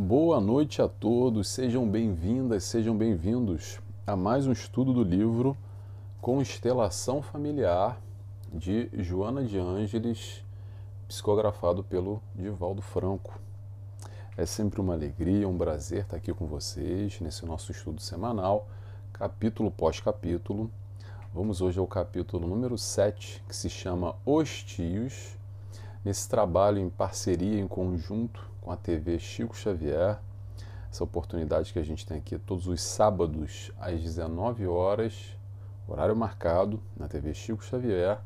Boa noite a todos, sejam bem-vindas, sejam bem-vindos a mais um estudo do livro Constelação Familiar de Joana de Ângeles, psicografado pelo Divaldo Franco. É sempre uma alegria, um prazer estar aqui com vocês nesse nosso estudo semanal, capítulo pós capítulo. Vamos hoje ao capítulo número 7, que se chama Os Tios. Nesse trabalho em parceria, em conjunto com a TV Chico Xavier, essa oportunidade que a gente tem aqui todos os sábados às 19 horas, horário marcado, na TV Chico Xavier,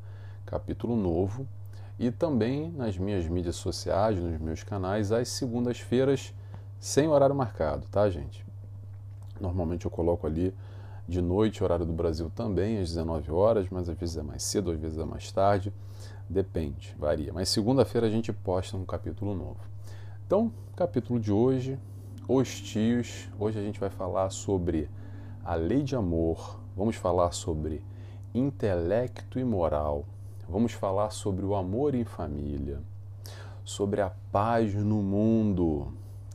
capítulo novo e também nas minhas mídias sociais, nos meus canais, às segundas-feiras, sem horário marcado, tá, gente? Normalmente eu coloco ali de noite, horário do Brasil também, às 19 horas, mas às vezes é mais cedo, às vezes é mais tarde, depende, varia. Mas segunda-feira a gente posta um capítulo novo. Então, capítulo de hoje, os tios. Hoje a gente vai falar sobre a lei de amor, vamos falar sobre intelecto e moral, vamos falar sobre o amor em família, sobre a paz no mundo,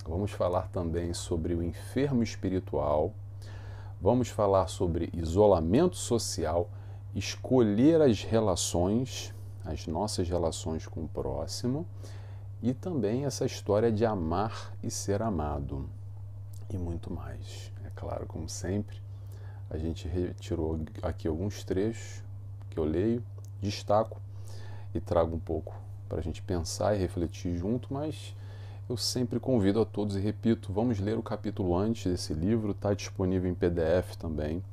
vamos falar também sobre o enfermo espiritual, vamos falar sobre isolamento social, escolher as relações, as nossas relações com o próximo e também essa história de amar e ser amado e muito mais. É claro, como sempre, a gente retirou aqui alguns trechos que eu leio destaco e trago um pouco para a gente pensar e refletir junto, mas eu sempre convido a todos e repito, vamos ler o capítulo antes desse livro, está disponível em PDF também,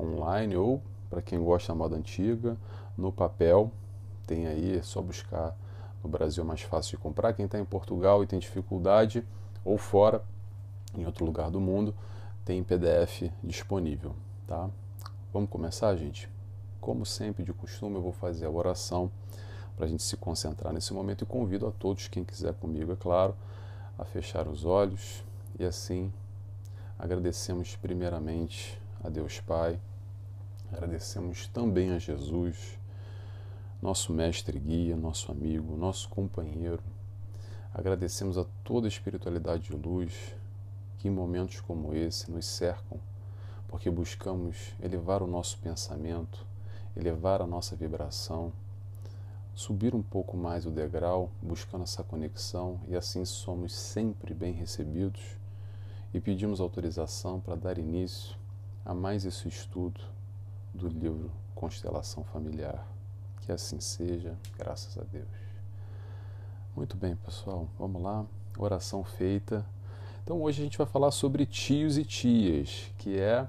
online ou para quem gosta da moda antiga, no papel, tem aí, é só buscar no Brasil é mais fácil de comprar. Quem está em Portugal e tem dificuldade, ou fora, em outro lugar do mundo, tem PDF disponível, tá? Vamos começar, gente? Como sempre, de costume, eu vou fazer a oração para a gente se concentrar nesse momento e convido a todos, quem quiser comigo, é claro, a fechar os olhos e assim agradecemos primeiramente a Deus Pai, agradecemos também a Jesus, nosso mestre guia, nosso amigo, nosso companheiro. Agradecemos a toda a espiritualidade de luz que em momentos como esse nos cercam, porque buscamos elevar o nosso pensamento elevar a nossa vibração, subir um pouco mais o degrau, buscando essa conexão, e assim somos sempre bem recebidos e pedimos autorização para dar início a mais esse estudo do livro Constelação Familiar. Que assim seja, graças a Deus. Muito bem, pessoal, vamos lá. Oração feita. Então hoje a gente vai falar sobre tios e tias, que é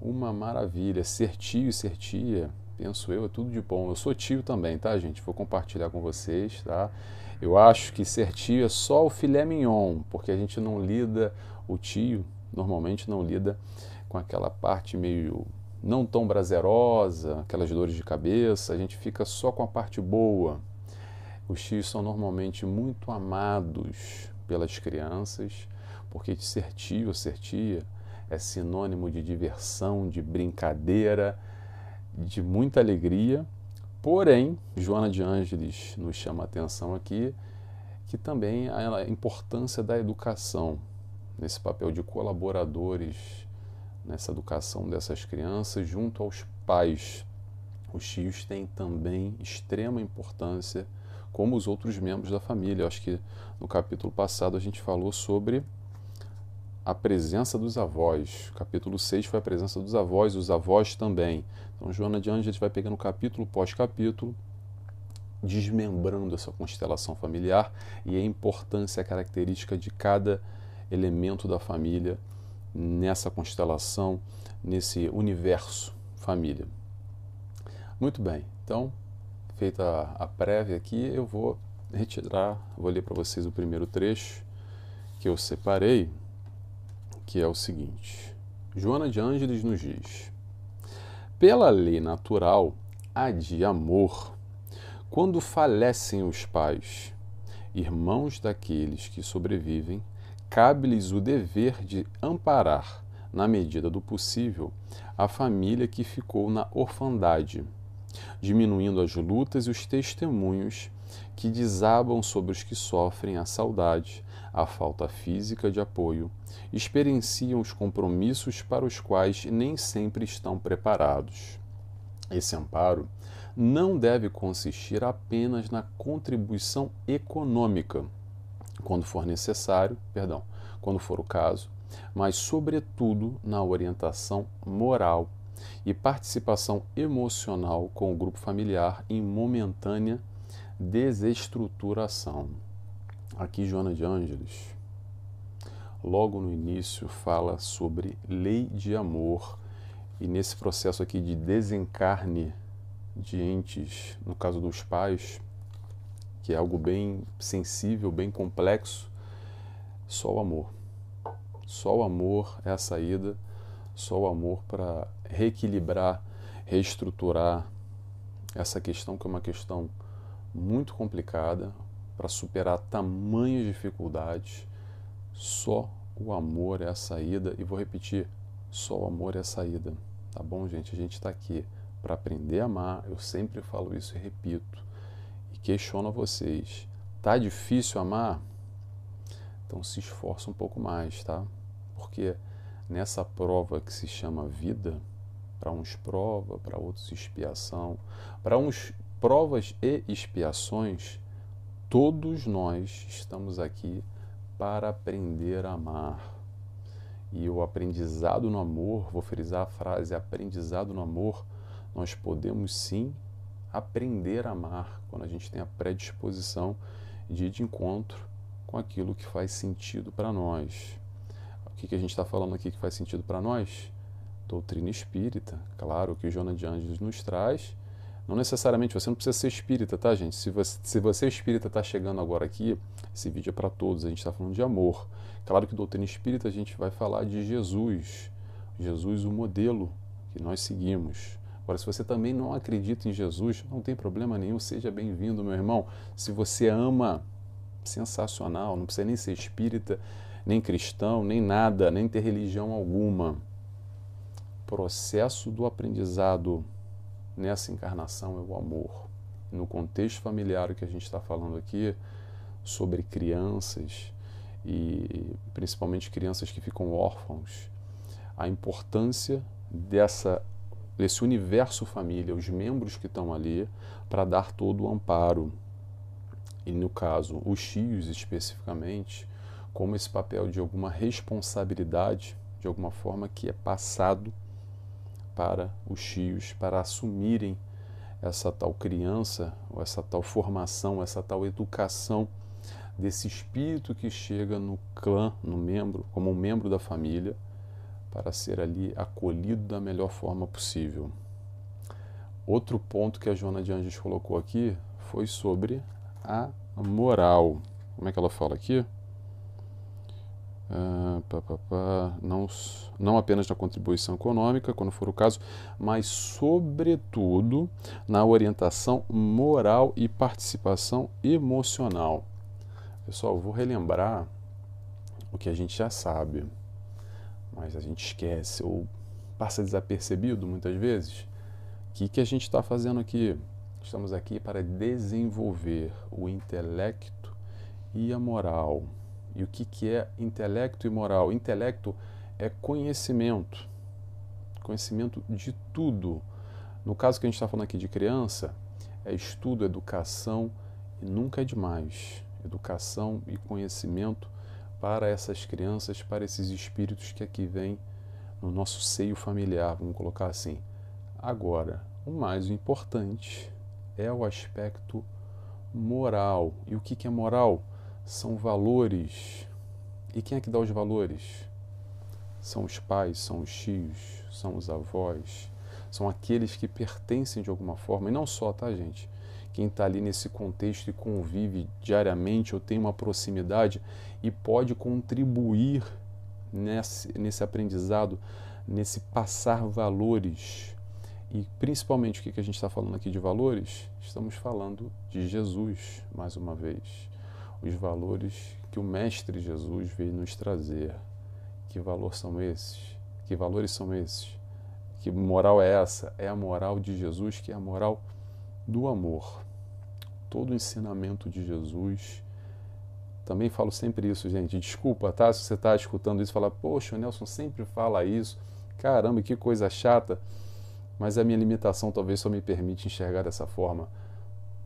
uma maravilha. Ser tio e ser tia penso eu, é tudo de bom. Eu sou tio também, tá, gente? Vou compartilhar com vocês, tá? Eu acho que ser tio é só o filé mignon, porque a gente não lida, o tio normalmente não lida com aquela parte meio não tão prazerosa, aquelas dores de cabeça, a gente fica só com a parte boa. Os tios são normalmente muito amados pelas crianças, porque ser tio ou ser tia é sinônimo de diversão, de brincadeira, de muita alegria, porém, Joana de Ângeles nos chama a atenção aqui que também a importância da educação, nesse papel de colaboradores nessa educação dessas crianças junto aos pais. Os tios têm também extrema importância, como os outros membros da família. Eu acho que no capítulo passado a gente falou sobre a presença dos avós. Capítulo 6 foi a presença dos avós, os avós também. Então, Joana de Anjos vai pegando capítulo pós capítulo, desmembrando essa constelação familiar e a importância, a característica de cada elemento da família nessa constelação, nesse universo família. Muito bem, então, feita a prévia aqui, eu vou retirar, vou ler para vocês o primeiro trecho que eu separei que é o seguinte: Joana de Ângeles nos diz: Pela lei natural, há de amor, quando falecem os pais, irmãos daqueles que sobrevivem, cabe-lhes o dever de amparar, na medida do possível, a família que ficou na orfandade, diminuindo as lutas e os testemunhos que desabam sobre os que sofrem a saudade, a falta física de apoio, experienciam os compromissos para os quais nem sempre estão preparados. Esse amparo não deve consistir apenas na contribuição econômica, quando for necessário, perdão, quando for o caso, mas sobretudo na orientação moral e participação emocional com o grupo familiar em momentânea desestruturação. Aqui Joana de Ângeles, logo no início, fala sobre lei de amor e nesse processo aqui de desencarne de entes, no caso dos pais, que é algo bem sensível, bem complexo, só o amor. Só o amor é a saída, só o amor para reequilibrar, reestruturar essa questão que é uma questão muito complicada para superar tamanhas dificuldades. Só o amor é a saída e vou repetir, só o amor é a saída. Tá bom, gente? A gente está aqui para aprender a amar. Eu sempre falo isso e repito. Questiono a vocês. Tá difícil amar? Então se esforça um pouco mais, tá? Porque nessa prova que se chama vida, para uns prova, para outros expiação, para uns provas e expiações, todos nós estamos aqui para aprender a amar. E o aprendizado no amor, vou frisar a frase aprendizado no amor, nós podemos sim aprender a amar quando a gente tem a predisposição de ir de encontro com aquilo que faz sentido para nós. O que, que a gente está falando aqui que faz sentido para nós? Doutrina espírita, claro, que o Jonas de Anjos nos traz. Não necessariamente, você não precisa ser espírita, tá, gente? Se você, se você espírita está chegando agora aqui, esse vídeo é para todos, a gente está falando de amor. Claro que doutrina espírita a gente vai falar de Jesus, Jesus, o modelo que nós seguimos. Agora, se você também não acredita em Jesus, não tem problema nenhum, seja bem-vindo, meu irmão. Se você ama, sensacional, não precisa nem ser espírita, nem cristão, nem nada, nem ter religião alguma. Processo do aprendizado nessa encarnação é o amor. No contexto familiar que a gente está falando aqui, sobre crianças e principalmente crianças que ficam órfãos, a importância dessa desse universo família, os membros que estão ali, para dar todo o amparo. E no caso, os tios especificamente, como esse papel de alguma responsabilidade, de alguma forma que é passado para os tios, para assumirem essa tal criança, ou essa tal formação, essa tal educação desse espírito que chega no clã, no membro, como um membro da família, para ser ali acolhido da melhor forma possível. Outro ponto que a Joana de Anjos colocou aqui foi sobre a moral. Como é que ela fala aqui? Uh, pá, pá, pá, não, não apenas na contribuição econômica, quando for o caso, mas, sobretudo, na orientação moral e participação emocional. Pessoal, vou relembrar o que a gente já sabe mas a gente esquece ou passa desapercebido muitas vezes. O que, que a gente está fazendo aqui? Estamos aqui para desenvolver o intelecto e a moral. E o que, que é intelecto e moral? Intelecto é conhecimento, conhecimento de tudo. No caso que a gente está falando aqui de criança, é estudo, educação e nunca é demais. Educação e conhecimento para essas crianças, para esses espíritos que aqui vêm no nosso seio familiar, vamos colocar assim. Agora, o mais importante é o aspecto moral. E o que é moral? São valores. E quem é que dá os valores? São os pais, são os tios, são os avós, são aqueles que pertencem de alguma forma, e não só, tá, gente? Quem está ali nesse contexto e convive diariamente ou tem uma proximidade e pode contribuir nesse, nesse aprendizado, nesse passar valores. E principalmente o que, que a gente está falando aqui de valores? Estamos falando de Jesus, mais uma vez. Os valores que o Mestre Jesus veio nos trazer. Que valores são esses? Que valores são esses? Que moral é essa? É a moral de Jesus, que é a moral do amor. Todo o ensinamento de Jesus Também falo sempre isso, gente. Desculpa, tá? Se você está escutando isso, fala, poxa, o Nelson sempre fala isso. Caramba, que coisa chata. Mas a minha limitação talvez só me permite enxergar dessa forma.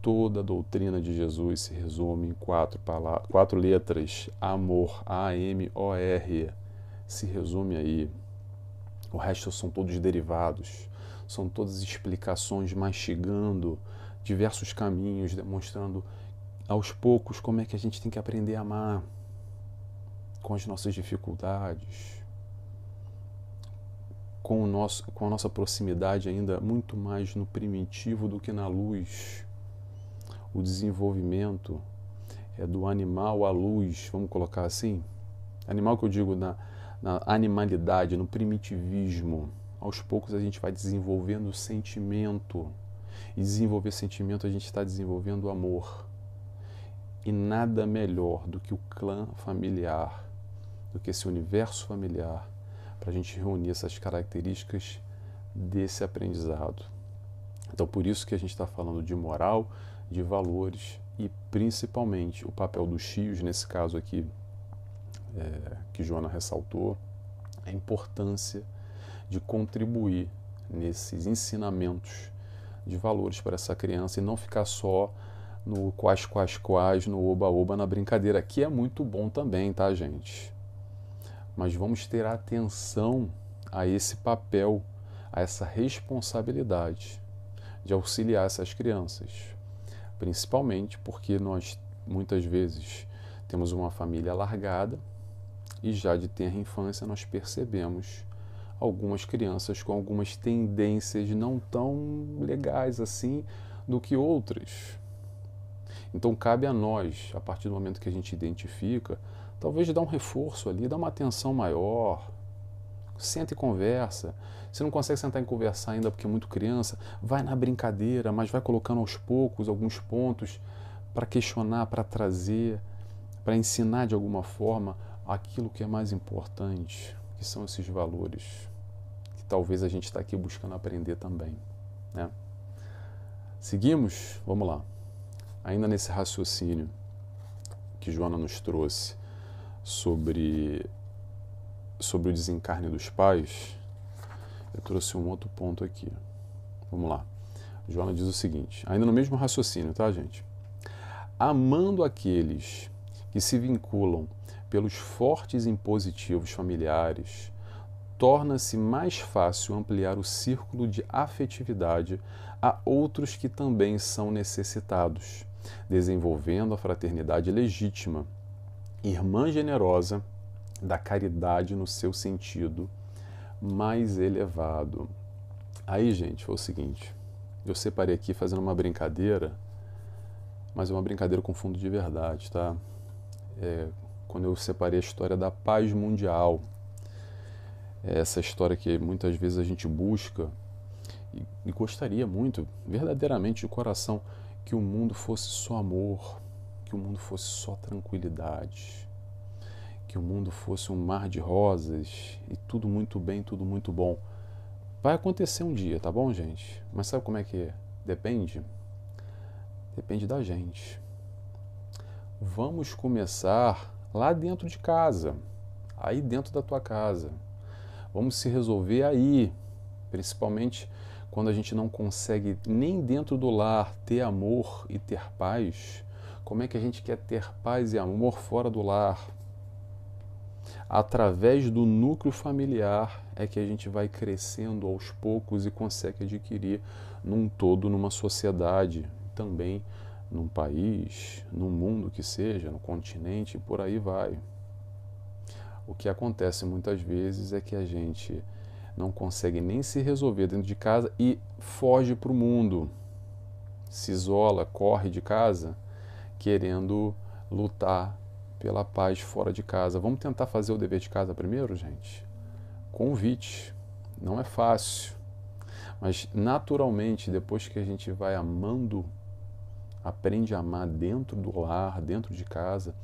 Toda a doutrina de Jesus se resume em quatro, palavras, quatro letras: amor, A-M-O-R. Se resume aí. O resto são todos derivados, são todas explicações mastigando diversos caminhos, demonstrando aos poucos como é que a gente tem que aprender a amar com as nossas dificuldades, com, o nosso, com a nossa proximidade ainda muito mais no primitivo do que na luz. O desenvolvimento é do animal à luz, vamos colocar assim? Animal que eu digo na, na animalidade, no primitivismo. Aos poucos a gente vai desenvolvendo sentimento. E desenvolver sentimento a gente está desenvolvendo amor. E nada melhor do que o clã familiar, do que esse universo familiar, para a gente reunir essas características desse aprendizado. Então, por isso que a gente está falando de moral, de valores e principalmente o papel dos tios, nesse caso aqui, é, que Joana ressaltou, a importância de contribuir nesses ensinamentos de valores para essa criança e não ficar só no quais, quais, quais, no oba-oba, na brincadeira, que é muito bom também, tá, gente? Mas vamos ter atenção a esse papel, a essa responsabilidade de auxiliar essas crianças, principalmente porque nós muitas vezes temos uma família alargada e já de ter infância nós percebemos algumas crianças com algumas tendências não tão legais assim do que outras. Então cabe a nós, a partir do momento que a gente identifica, talvez dar um reforço ali, dar uma atenção maior. Senta e conversa. Se não consegue sentar e conversar ainda porque é muito criança, vai na brincadeira, mas vai colocando aos poucos alguns pontos para questionar, para trazer, para ensinar de alguma forma aquilo que é mais importante, que são esses valores que talvez a gente está aqui buscando aprender também. Né? Seguimos? Vamos lá ainda nesse raciocínio que Joana nos trouxe sobre, sobre o desencarne dos pais, eu trouxe um outro ponto aqui. Vamos lá. Joana diz o seguinte, ainda no mesmo raciocínio, tá, gente? Amando aqueles que se vinculam pelos fortes impositivos familiares, torna-se mais fácil ampliar o círculo de afetividade a outros que também são necessitados desenvolvendo a fraternidade legítima, irmã generosa da caridade no seu sentido mais elevado. Aí, gente, foi o seguinte: eu separei aqui fazendo uma brincadeira, mas é uma brincadeira com fundo de verdade, tá? É, quando eu separei a história da paz mundial, é essa história que muitas vezes a gente busca e, gostaria muito, verdadeiramente de coração, que o mundo fosse só amor, que o mundo fosse só tranquilidade, que o mundo fosse um mar de rosas e tudo muito bem, tudo muito bom. Vai acontecer um dia, tá bom, gente? Mas sabe como é que é? Depende? Depende da gente. Vamos começar lá dentro de casa, aí dentro da tua casa. Vamos se resolver aí, principalmente quando a gente não consegue nem dentro do lar ter amor e ter paz, como é que a gente quer ter paz e amor fora do lar? Através do núcleo familiar é que a gente vai crescendo aos poucos e consegue adquirir num todo, numa sociedade, também num país, num mundo que seja, no continente, por aí vai. O que acontece muitas vezes é que a gente não consegue nem se resolver dentro de casa e foge para o mundo, se isola, corre de casa, querendo lutar pela paz fora de casa. Vamos tentar fazer o dever de casa primeiro, gente? Convite. Não é fácil. Mas naturalmente, depois que a gente vai amando, aprende a amar dentro do lar, dentro de casa,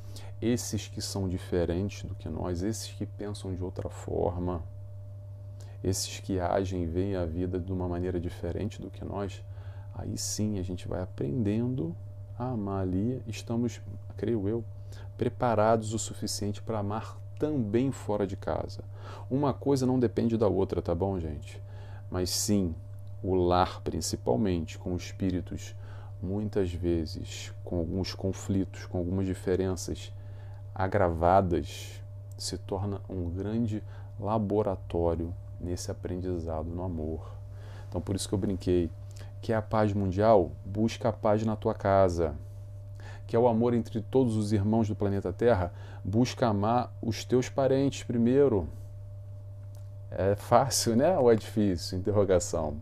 esses que são diferentes do que nós, esses que pensam de outra forma, esses que agem e veem a vida de uma maneira diferente do que nós, aí sim a gente vai aprendendo a amar ali. Estamos, creio eu, preparados o suficiente para amar também fora de casa. Uma coisa não depende da outra, tá bom, gente? Mas sim, o lar, principalmente, com espíritos muitas vezes com alguns conflitos, com algumas diferenças agravadas, se torna um grande laboratório nesse aprendizado no amor. Então, por isso que eu brinquei. Que é a paz mundial? Busca a paz na tua casa. Que é o amor entre todos os irmãos do planeta Terra? Busca amar os teus parentes primeiro. É fácil, né? Ou é difícil? Interrogação.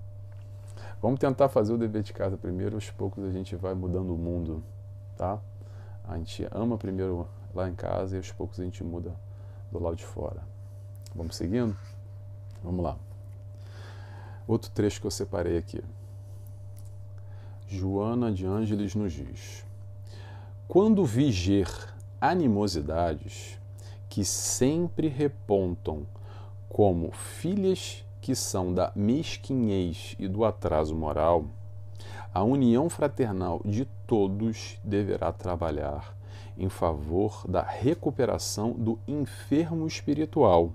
Vamos tentar fazer o dever de casa primeiro, aos poucos a gente vai mudando o mundo, tá? A gente ama primeiro lá em casa e aos poucos a gente muda do lado de fora. Vamos seguindo? Vamos lá. Outro trecho que eu separei aqui. Joana de Ângeles nos diz: Quando viger animosidades que sempre repontam como filhas que são da mesquinhez e do atraso moral, a união fraternal de todos deverá trabalhar em favor da recuperação do enfermo espiritual,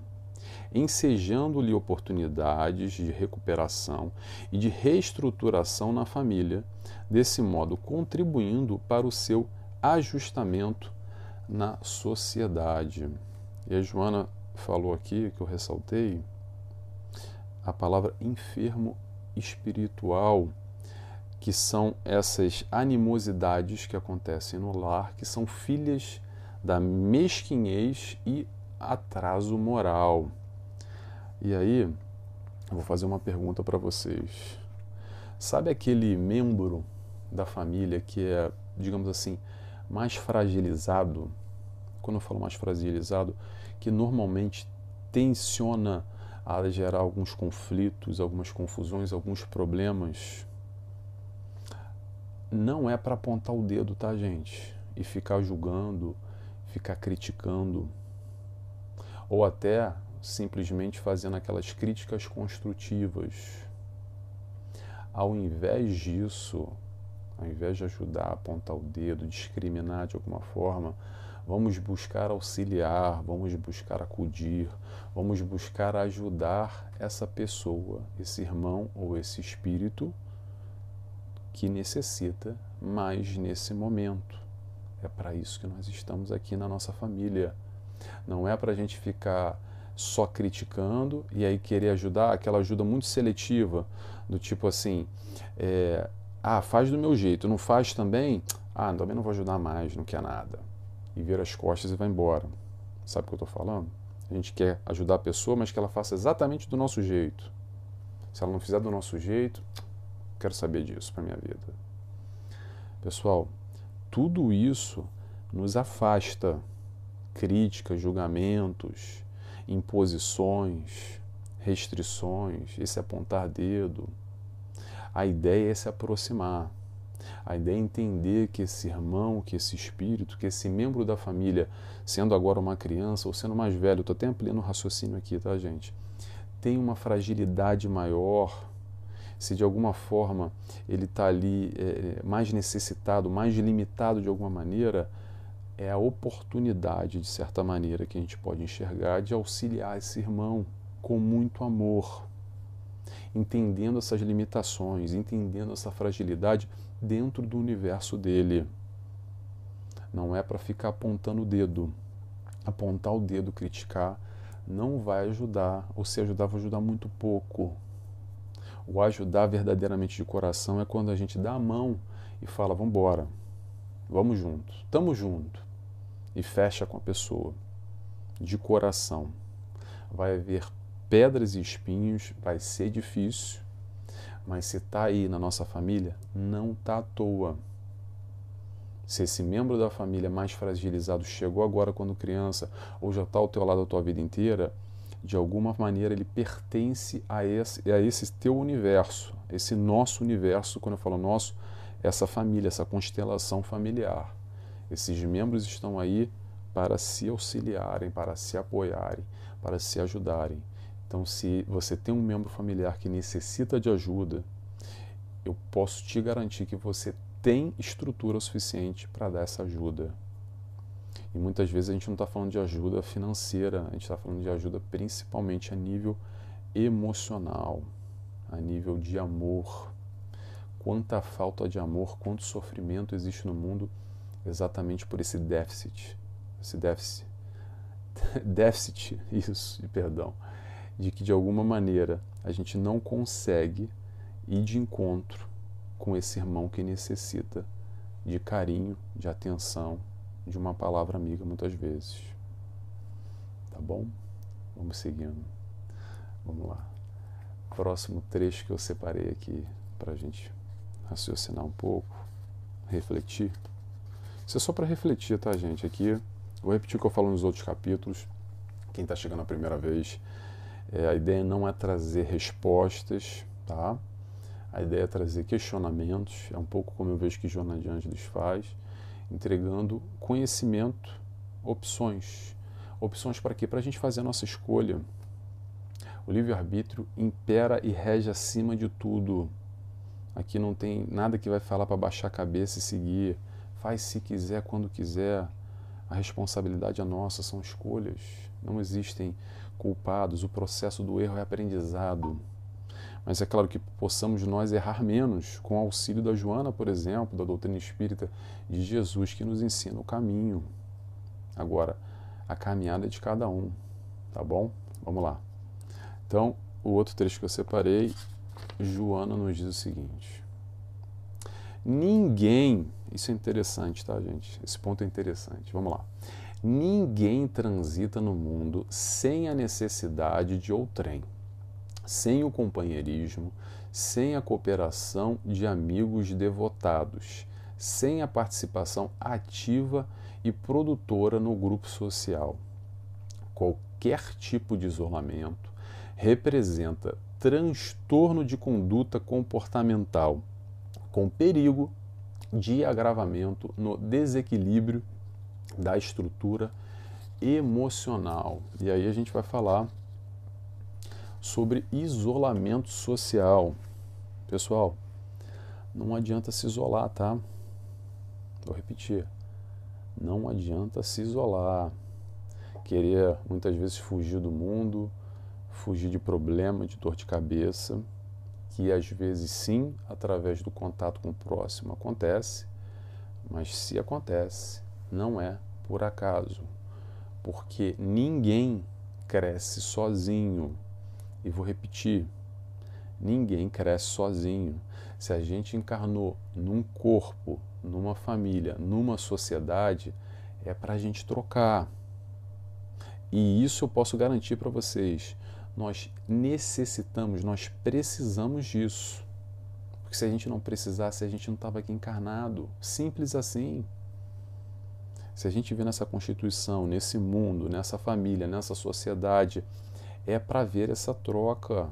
ensejando-lhe oportunidades de recuperação e de reestruturação na família, desse modo contribuindo para o seu ajustamento na sociedade. E a Joana falou aqui, que eu ressaltei, a palavra enfermo espiritual, que são essas animosidades que acontecem no lar, que são filhas da mesquinhez e atraso moral. E aí, eu vou fazer uma pergunta para vocês. Sabe aquele membro da família que é, digamos assim, mais fragilizado? Quando eu falo mais fragilizado, que normalmente tensiona a gerar alguns conflitos, algumas confusões, alguns problemas. Não é para apontar o dedo, tá, gente? E ficar julgando, ficar criticando, ou até simplesmente fazendo aquelas críticas construtivas. Ao invés disso, ao invés de ajudar a apontar o dedo, discriminar de alguma forma, Vamos buscar auxiliar, vamos buscar acudir, vamos buscar ajudar essa pessoa, esse irmão ou esse espírito que necessita mais nesse momento. É para isso que nós estamos aqui na nossa família. Não é para a gente ficar só criticando e aí querer ajudar, aquela ajuda muito seletiva, do tipo assim, é, ah, faz do meu jeito, não faz também? Ah, também não vou ajudar mais, não quer nada e vira as costas e vai embora. Sabe o que eu estou falando? A gente quer ajudar a pessoa, mas que ela faça exatamente do nosso jeito. Se ela não fizer do nosso jeito, quero saber disso para minha vida. Pessoal, tudo isso nos afasta críticas, julgamentos, imposições, restrições, esse apontar dedo. A ideia é se aproximar. A ideia é entender que esse irmão, que esse espírito, que esse membro da família, sendo agora uma criança ou sendo mais velho, estou até ampliando o raciocínio aqui, tá, gente? Tem uma fragilidade maior, se de alguma forma ele está ali é, mais necessitado, mais limitado de alguma maneira, é a oportunidade, de certa maneira, que a gente pode enxergar de auxiliar esse irmão com muito amor, entendendo essas limitações, entendendo essa fragilidade dentro do universo dele. Não é para ficar apontando o dedo. Apontar o dedo, criticar, não vai ajudar, ou se ajudar, vai ajudar muito pouco. O ajudar verdadeiramente de coração é quando a gente dá a mão e fala: vamos embora, vamos junto, estamos junto, e fecha com a pessoa, de coração. Vai haver pedras e espinhos, vai ser difícil, mas se está aí na nossa família, não está à toa. Se esse membro da família mais fragilizado chegou agora quando criança, ou já está ao teu lado a tua vida inteira, de alguma maneira ele pertence a esse, a esse teu universo, esse nosso universo, quando eu falo nosso, essa família, essa constelação familiar. Esses membros estão aí para se auxiliarem, para se apoiarem, para se ajudarem. Então, se você tem um membro familiar que necessita de ajuda, eu posso te garantir que você tem estrutura suficiente para dar essa ajuda. E muitas vezes a gente não está falando de ajuda financeira, a gente está falando de ajuda principalmente a nível emocional, a nível de amor. Quanta falta de amor, quanto sofrimento existe no mundo exatamente por esse déficit, esse déficit, déficit, isso, perdão, de que de alguma maneira a gente não consegue ir de encontro com esse irmão que necessita de carinho, de atenção, de uma palavra amiga muitas vezes. Tá bom? Vamos seguindo. Vamos lá. Próximo trecho que eu separei aqui para a gente raciocinar um pouco, refletir. Isso é só para refletir, tá, gente? Aqui, vou repetir o que eu falo nos outros capítulos. Quem está chegando a primeira vez, é, a ideia não é trazer respostas, tá? A ideia é trazer questionamentos. É um pouco como eu vejo que Joana de Ângeles faz, entregando conhecimento, opções. Opções para quê? Para a gente fazer a nossa escolha. O livre-arbítrio impera e rege acima de tudo. Aqui não tem nada que vai falar para baixar a cabeça e seguir. Faz se quiser, quando quiser. A responsabilidade é nossa, são escolhas. Não existem culpados. O processo do erro é aprendizado. Mas é claro que possamos nós errar menos com o auxílio da Joana, por exemplo, da doutrina espírita de Jesus, que nos ensina o caminho. Agora, a caminhada é de cada um, tá bom? Vamos lá. Então, o outro trecho que eu separei, Joana nos diz o seguinte: Ninguém, isso é interessante, tá, gente? Esse ponto é interessante. Vamos lá. Ninguém transita no mundo sem a necessidade de outrem sem o companheirismo, sem a cooperação de amigos devotados, sem a participação ativa e produtora no grupo social. Qualquer tipo de isolamento representa transtorno de conduta comportamental, com perigo de agravamento no desequilíbrio da estrutura emocional. E aí a gente vai falar sobre isolamento social. Pessoal, não adianta se isolar, tá? Vou repetir. Não adianta se isolar. Querer muitas vezes fugir do mundo, fugir de problema, de dor de cabeça, que às vezes sim, através do contato com o próximo acontece, mas se acontece, não é por acaso, porque ninguém cresce sozinho. E vou repetir: ninguém cresce sozinho. Se a gente encarnou num corpo, numa família, numa sociedade, é para a gente trocar. E isso eu posso garantir para vocês. Nós necessitamos, nós precisamos disso. Porque se a gente não precisasse, a gente não estava aqui encarnado. Simples assim. Se a gente vê nessa Constituição, nesse mundo, nessa família, nessa sociedade, é para ver essa troca.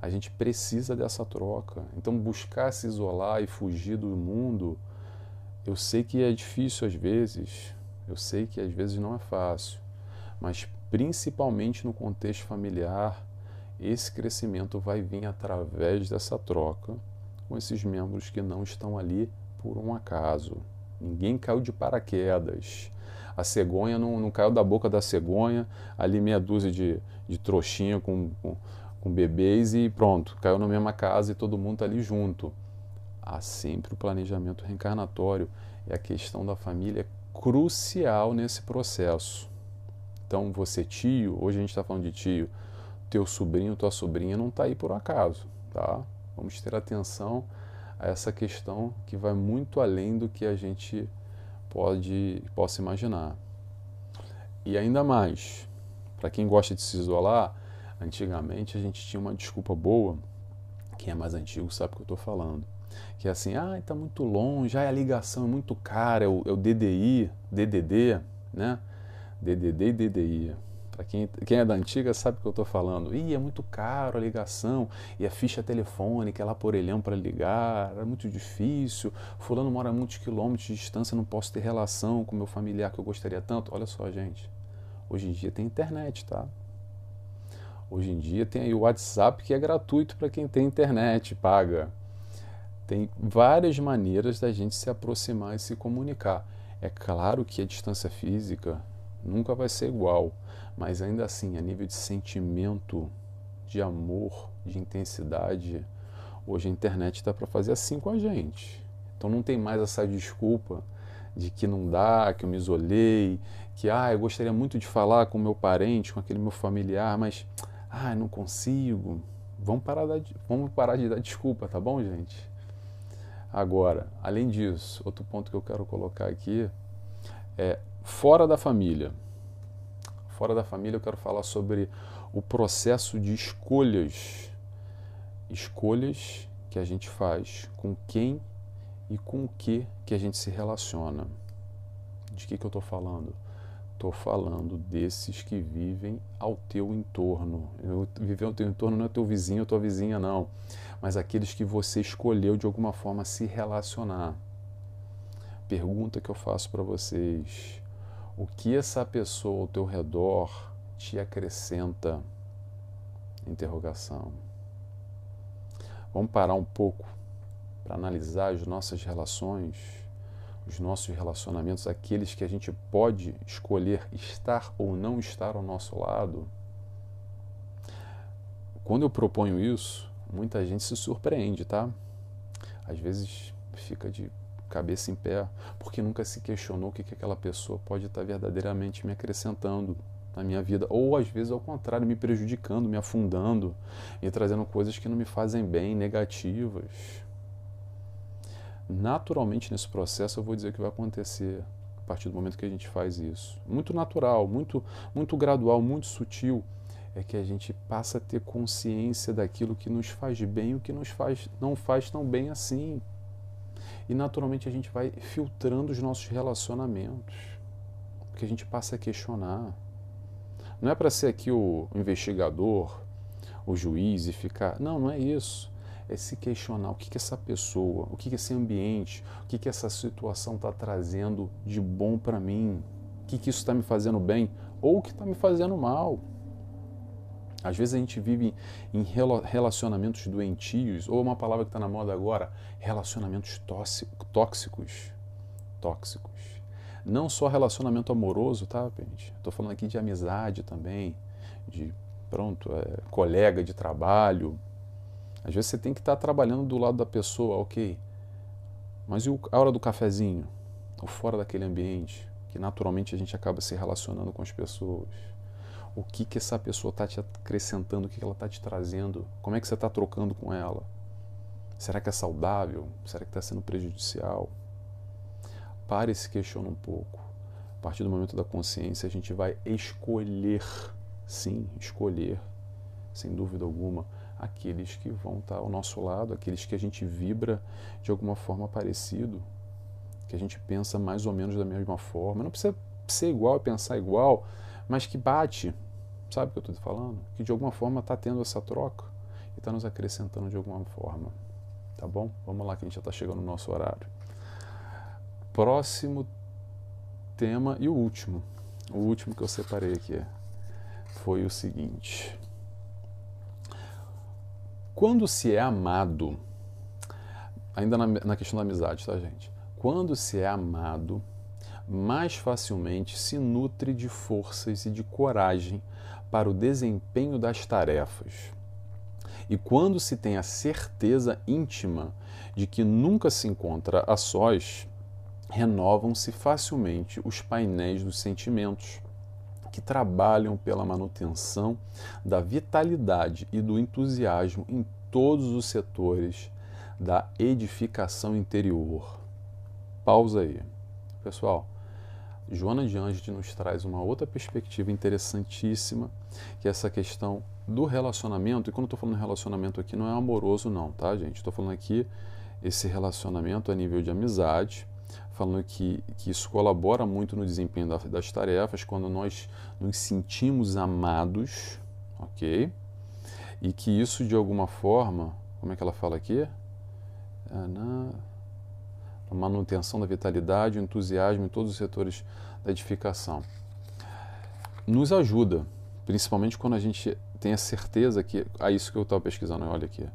A gente precisa dessa troca. Então, buscar se isolar e fugir do mundo, eu sei que é difícil às vezes, eu sei que às vezes não é fácil, mas principalmente no contexto familiar, esse crescimento vai vir através dessa troca com esses membros que não estão ali por um acaso. Ninguém caiu de paraquedas. A cegonha não, não caiu da boca da cegonha, ali meia dúzia de, de trouxinha com, com, com bebês e pronto, caiu na mesma casa e todo mundo está ali junto. Há sempre o planejamento reencarnatório e a questão da família é crucial nesse processo. Então, você tio, hoje a gente está falando de tio, teu sobrinho, tua sobrinha não está aí por acaso, tá? Vamos ter atenção a essa questão que vai muito além do que a gente pode possa imaginar. E ainda mais, para quem gosta de se isolar, antigamente a gente tinha uma desculpa boa. Quem é mais antigo sabe o que eu estou falando. Que é assim, ah, está muito longe, ah, a ligação é muito cara, é o, é o DDI, DDD, né? DDD e DDI. Quem, quem é da antiga sabe o que eu estou falando. Ih, é muito caro a ligação, e a ficha telefônica é lá por orelhão para ligar, é muito difícil. Fulano mora a muitos quilômetros de distância, não posso ter relação com meu familiar que eu gostaria tanto. Olha só, gente. Hoje em dia tem internet, tá? Hoje em dia tem aí o WhatsApp que é gratuito para quem tem internet, paga. Tem várias maneiras da gente se aproximar e se comunicar. É claro que a distância física nunca vai ser igual, mas ainda assim, a nível de sentimento, de amor, de intensidade, hoje a internet dá para fazer assim com a gente. Então não tem mais essa desculpa de que não dá, que eu me isolei, que ah, eu gostaria muito de falar com meu parente, com aquele meu familiar, mas ah, não consigo. Vamos parar, de, vamos parar de dar desculpa, tá bom, gente? Agora, além disso, outro ponto que eu quero colocar aqui é fora da família. Fora da família, eu quero falar sobre o processo de escolhas. Escolhas que a gente faz com quem e com o que que a gente se relaciona. De que, que eu estou falando? Estou falando desses que vivem ao teu entorno. Eu, viver ao teu entorno não é teu vizinho ou tua vizinha, não. Mas aqueles que você escolheu de alguma forma se relacionar. Pergunta que eu faço para vocês: o que essa pessoa ao teu redor te acrescenta? Interrogação. Vamos parar um pouco para analisar as nossas relações os nossos relacionamentos, aqueles que a gente pode escolher estar ou não estar ao nosso lado. Quando eu proponho isso, muita gente se surpreende, tá? Às vezes fica de cabeça em pé, porque nunca se questionou o que, que aquela pessoa pode estar verdadeiramente me acrescentando na minha vida, ou às vezes ao contrário, me prejudicando, me afundando e trazendo coisas que não me fazem bem, negativas naturalmente nesse processo eu vou dizer que vai acontecer a partir do momento que a gente faz isso. Muito natural, muito, muito gradual, muito sutil é que a gente passa a ter consciência daquilo que nos faz bem e o que nos faz, não faz tão bem assim. E naturalmente a gente vai filtrando os nossos relacionamentos, porque a gente passa a questionar. Não é para ser aqui o investigador, o juiz e ficar. Não, não é isso é se questionar o que, que essa pessoa, o que, que esse ambiente, o que, que essa situação está trazendo de bom para mim, o que, que isso está me fazendo bem ou o que está me fazendo mal. Às vezes a gente vive em relacionamentos doentios, ou uma palavra que está na moda agora, relacionamentos tóxicos. Tóxicos. Não só relacionamento amoroso, tá, gente? Estou falando aqui de amizade também, de, pronto, é, colega de trabalho, às vezes você tem que estar trabalhando do lado da pessoa, ok. Mas e a hora do cafezinho? Ou fora daquele ambiente? Que naturalmente a gente acaba se relacionando com as pessoas. O que, que essa pessoa está te acrescentando? O que, que ela está te trazendo? Como é que você está trocando com ela? Será que é saudável? Será que está sendo prejudicial? Pare e se questiona um pouco. A partir do momento da consciência, a gente vai escolher, sim, escolher, sem dúvida alguma, aqueles que vão estar ao nosso lado, aqueles que a gente vibra de alguma forma parecido, que a gente pensa mais ou menos da mesma forma. Não precisa ser igual e pensar igual, mas que bate, sabe o que eu estou falando? Que de alguma forma está tendo essa troca e está nos acrescentando de alguma forma. Tá bom? Vamos lá que a gente já está chegando no nosso horário. Próximo tema e o último. O último que eu separei aqui foi o seguinte. Quando se é amado, ainda na, na questão da amizade, tá, gente? Quando se é amado, mais facilmente se nutre de forças e de coragem para o desempenho das tarefas. E quando se tem a certeza íntima de que nunca se encontra a sós, renovam-se facilmente os painéis dos sentimentos que trabalham pela manutenção da vitalidade e do entusiasmo em todos os setores da edificação interior. Pausa aí. Pessoal, Joana de Anjos nos traz uma outra perspectiva interessantíssima, que é essa questão do relacionamento. E quando estou falando relacionamento aqui, não é amoroso, não, tá, gente? Estou falando aqui esse relacionamento a nível de amizade, falando que, que isso colabora muito no desempenho das, tarefas, quando nós nos sentimos amados, ok? E que isso de alguma forma, como é que ela fala aqui? É na manutenção da vitalidade, o entusiasmo em todos os setores da edificação. Nos ajuda, principalmente quando a gente tem a certeza que. Ah, isso que eu estava pesquisando, olha aqui.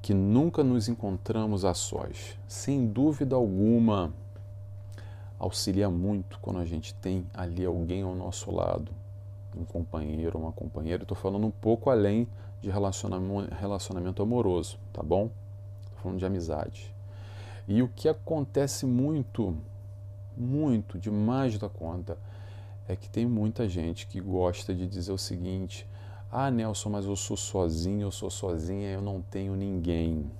Que nunca nos encontramos a sós. Sem dúvida alguma, auxilia muito quando a gente tem ali alguém ao nosso lado, um companheiro, uma companheira. Estou falando um pouco além de relacionamento, relacionamento amoroso, tá bom? Estou falando de amizade. E o que acontece muito, muito, demais da conta, é que tem muita gente que gosta de dizer o seguinte: ah, Nelson, mas eu sou sozinho, eu sou sozinha, eu não tenho ninguém.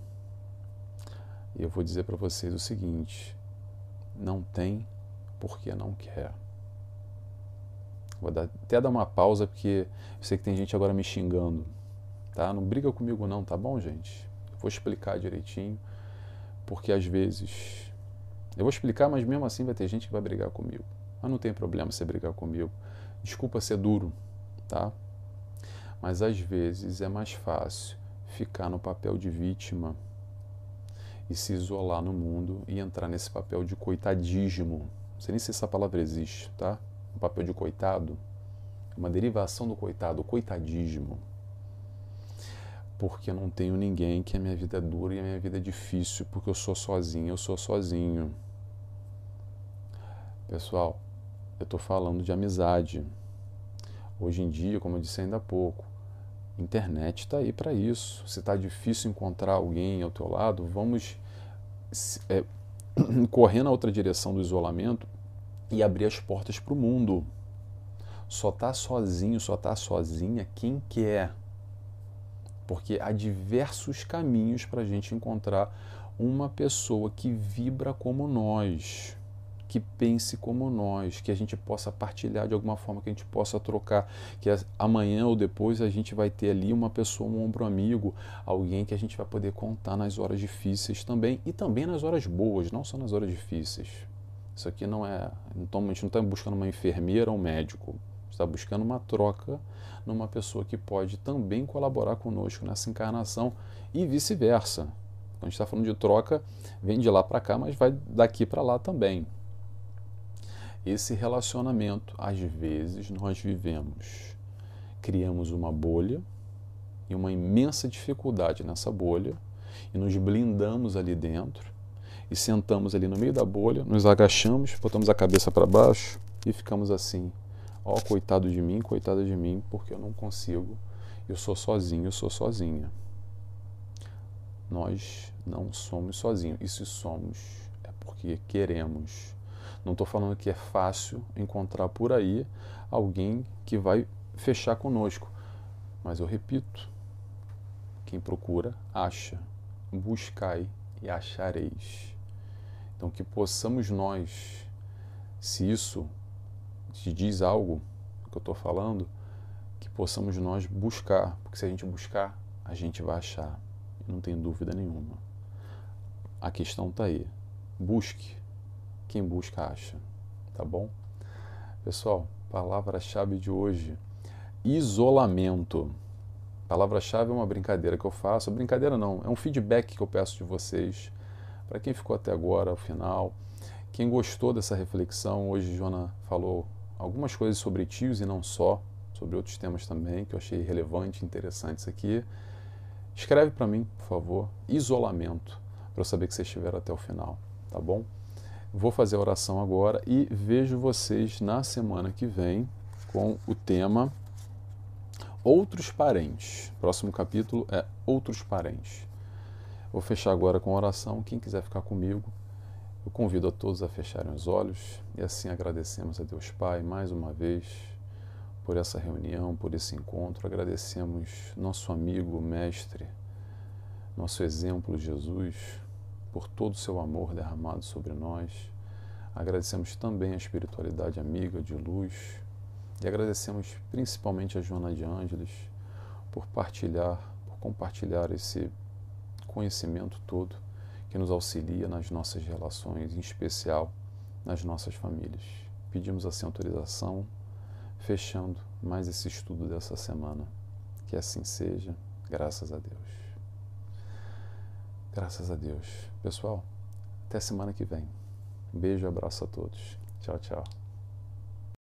E eu vou dizer para vocês o seguinte: não tem porque não quer. Vou dar, até dar uma pausa porque eu sei que tem gente agora me xingando. Tá? Não briga comigo não, tá bom, gente? Eu vou explicar direitinho, porque às vezes eu vou explicar, mas mesmo assim vai ter gente que vai brigar comigo. Mas não tem problema você brigar comigo. Desculpa ser duro, tá? Mas às vezes é mais fácil ficar no papel de vítima e se isolar no mundo e entrar nesse papel de coitadismo. Não sei nem se essa palavra existe, tá? O papel de coitado é uma derivação do coitado, o coitadismo. Porque eu não tenho ninguém, que a minha vida é dura e a minha vida é difícil, porque eu sou sozinho, eu sou sozinho. Pessoal, eu estou falando de amizade. Hoje em dia, como eu disse ainda há pouco, internet está aí para isso. Se está difícil encontrar alguém ao teu lado, vamos é, correr na outra direção do isolamento e abrir as portas para o mundo. Só está sozinho, só está sozinha quem quer. Porque há diversos caminhos para a gente encontrar uma pessoa que vibra como nós que pense como nós, que a gente possa partilhar de alguma forma, que a gente possa trocar, que amanhã ou depois a gente vai ter ali uma pessoa, um ombro amigo, alguém que a gente vai poder contar nas horas difíceis também e também nas horas boas, não só nas horas difíceis. Isso aqui não é. Então, a gente não está buscando uma enfermeira ou um médico, está buscando uma troca numa pessoa que pode também colaborar conosco nessa encarnação e vice-versa. Quando a gente está falando de troca, vem de lá para cá, mas vai daqui para lá também esse relacionamento, às vezes, nós vivemos, criamos uma bolha e uma imensa dificuldade nessa bolha e nos blindamos ali dentro e sentamos ali no meio da bolha, nos agachamos, botamos a cabeça para baixo e ficamos assim: ó, oh, coitado de mim, coitada de mim, porque eu não consigo, eu sou sozinho, eu sou sozinha. Nós não somos sozinhos, e se somos é porque queremos não estou falando que é fácil encontrar por aí alguém que vai fechar conosco. Mas eu repito: quem procura, acha. Buscai e achareis. Então, que possamos nós, se isso te diz algo que eu estou falando, que possamos nós buscar, porque se a gente buscar, a gente vai achar, não tem dúvida nenhuma. A questão está aí. Busque, quem busca acha, tá bom? Pessoal, palavra-chave de hoje: isolamento. Palavra-chave é uma brincadeira que eu faço, brincadeira não, é um feedback que eu peço de vocês. Para quem ficou até agora, ao final, quem gostou dessa reflexão, hoje Jona falou algumas coisas sobre tios e não só, sobre outros temas também que eu achei relevante interessantes aqui. Escreve para mim, por favor, isolamento, para eu saber que vocês estiveram até o final, tá bom? Vou fazer a oração agora e vejo vocês na semana que vem com o tema Outros Parentes. Próximo capítulo é Outros Parentes. Vou fechar agora com a oração. Quem quiser ficar comigo, eu convido a todos a fecharem os olhos e assim agradecemos a Deus Pai mais uma vez por essa reunião, por esse encontro. Agradecemos nosso amigo, mestre, nosso exemplo, Jesus por todo o seu amor derramado sobre nós. Agradecemos também a espiritualidade amiga de luz e agradecemos principalmente a Joana de Ângeles por partilhar, por compartilhar esse conhecimento todo que nos auxilia nas nossas relações, em especial nas nossas famílias. Pedimos assim autorização, fechando mais esse estudo dessa semana. Que assim seja, graças a Deus. Graças a Deus. Pessoal, até semana que vem. Beijo e abraço a todos. Tchau, tchau.